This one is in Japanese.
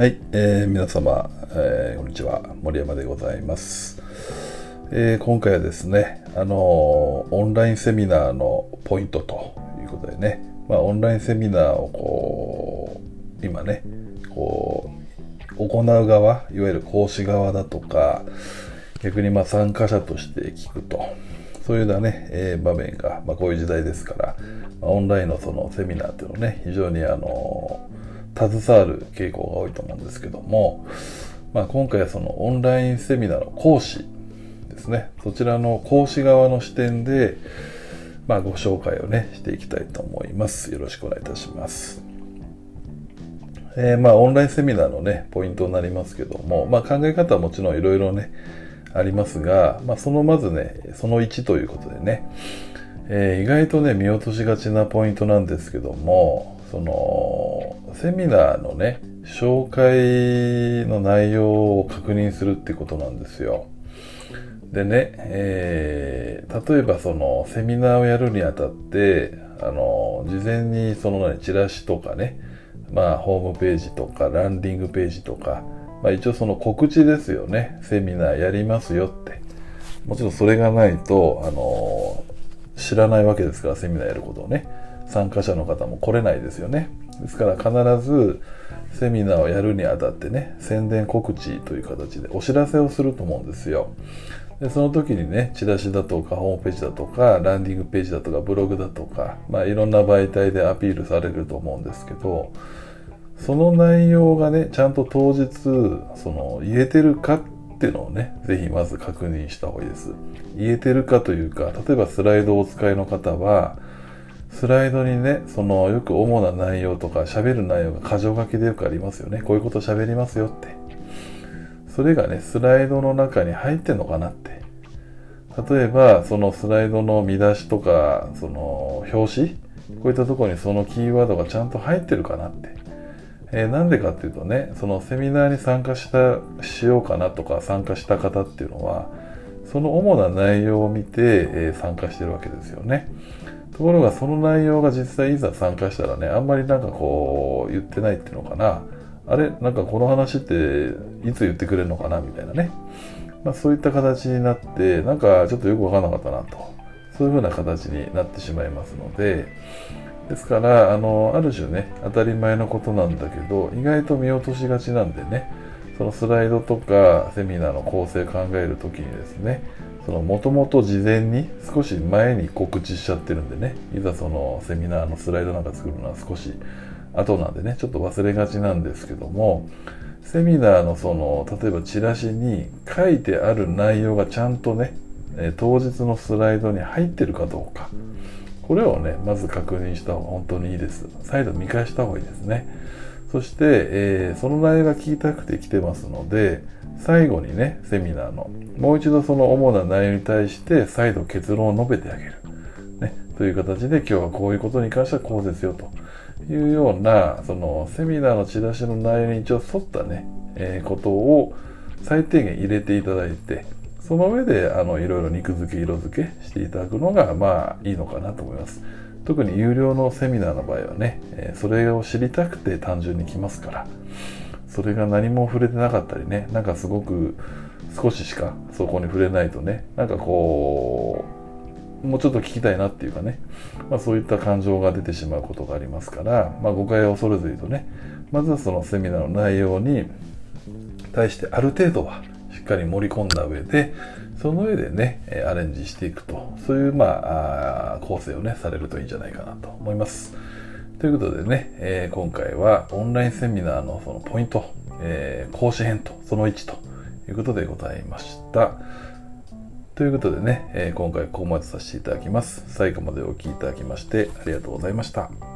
はい、えー皆様、えーこんにちは。森山でございます、えー今回はですねあのーオンラインセミナーのポイントということでね、まあ、オンラインセミナーをこう今ねこう行う側いわゆる講師側だとか逆にまあ参加者として聞くとそういうようなね、えー場面が、まあ、こういう時代ですから、まあオンラインのそのセミナーっていうのね非常にあの携わる傾向が多いと思うんですけども、まあ、今回はそのオンラインセミナーの講師ですね。そちらの講師側の視点で、まあ、ご紹介をねしていきたいと思います。よろしくお願いいたします。えーまあオンラインセミナーのねポイントになりますけども、まあ、考え方はもちろんいろいろねありますが、まあ、そのまずねその1ということでね、えー意外とね見落としがちなポイントなんですけどもそのセミナーのね紹介の内容を確認するってことなんですよ。でね、えー例えばそのセミナーをやるにあたってあの事前にその、ね、チラシとかねまあホームページとかランディングページとか、まあ、一応その告知ですよね。セミナーやりますよって。もちろんそれがないとあの知らないわけですからセミナーやることをね。参加者の方も来れないですよね。ですから必ずセミナーをやるにあたってね宣伝告知という形でお知らせをすると思うんですよ。でその時にねチラシだとかホームページだとかランディングページだとかブログだとか、まあ、いろんな媒体でアピールされると思うんですけどその内容がねちゃんと当日その言えてるかっていうのをねぜひまず確認した方がいいです。言えてるかというか例えばスライドをお使いの方はスライドにねそのよく主な内容とか喋る内容が箇条書きでよくありますよね。こういうこと喋りますよって。それがねスライドの中に入ってんのかなって。例えばそのスライドの見出しとかその表紙？こういったところにそのキーワードがちゃんと入ってるかなって。えーなんでかっていうとねそのセミナーに参加したしようかなとか参加した方っていうのはその主な内容を見て、えー参加してるわけですよね。ところがその内容が実際いざ参加したらねあんまりなんかこう言ってないっていうのかな。あれなんかこの話っていつ言ってくれるのかなみたいなね、まあ、そういった形になってなんかちょっとよくわかんなかったなと。そういうふうな形になってしまいますので。ですからあのある種ね当たり前のことなんだけど意外と見落としがちなんでねそのスライドとかセミナーの構成考えるときにですねそのもともと事前に少し前に告知しちゃってるんでね。いざそのセミナーのスライドなんか作るのは少し後なんでね。ちょっと忘れがちなんですけども。セミナーのその例えばチラシに書いてある内容がちゃんとね当日のスライドに入ってるかどうか。これをねまず確認した方が本当にいいです。再度見返した方がいいですね。そして、えーその内容が聞きたくて来てますので最後にねセミナーの。もう一度その主な内容に対して再度結論を述べてあげる、ね、という形で今日はこういうことに関してはこうですよと。いうようなそのセミナーのチラシの内容に一応沿ったね、えーことを最低限入れていただいてその上であのいろいろ肉付け色付けしていただくのがまあいいのかなと思います。特に有料のセミナーの場合はね、えそれを知りたくて単純に来ますから。それが何も触れてなかったりねなんかすごく少ししかそこに触れないとねなんかこうもうちょっと聞きたいなっていうかね、まあ、そういった感情が出てしまうことがありますから、まあ、誤解を恐れずにとねまずはそのセミナーの内容に対してある程度はしっかり盛り込んだ上でその上でねアレンジしていくとそういうまああ構成をねされるといいんじゃないかなと思います。ということでね、えー今回はオンラインセミナーのそのポイント、えー講師編とその1ということでございました。ということでね、えー今回ここまでさせていただきます。最後までお聴きいただきましてありがとうございました。